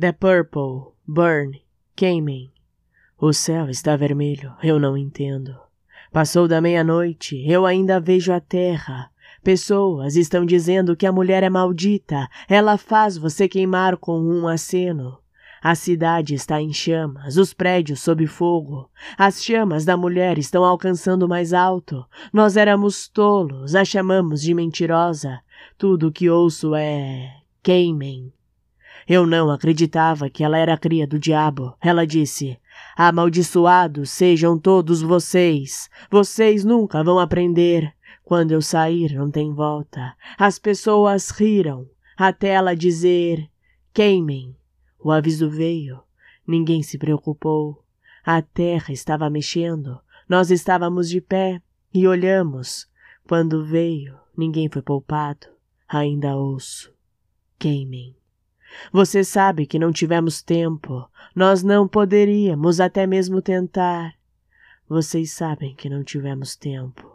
The Purple, Burn, Queimem. O céu está vermelho, eu não entendo. Passou da meia-noite, eu ainda vejo a terra. Pessoas estão dizendo que a mulher é maldita, ela faz você queimar com um aceno. A cidade está em chamas, os prédios sob fogo. As chamas da mulher estão alcançando mais alto. Nós éramos tolos, a chamamos de mentirosa. Tudo o que ouço é. queimem. Eu não acreditava que ela era cria do diabo. Ela disse: Amaldiçoados sejam todos vocês. Vocês nunca vão aprender. Quando eu sair, não tem volta. As pessoas riram, até ela dizer: Queimem. O aviso veio. Ninguém se preocupou. A terra estava mexendo. Nós estávamos de pé e olhamos. Quando veio, ninguém foi poupado. Ainda ouço. Queimem. Você sabe que não tivemos tempo. Nós não poderíamos até mesmo tentar. Vocês sabem que não tivemos tempo.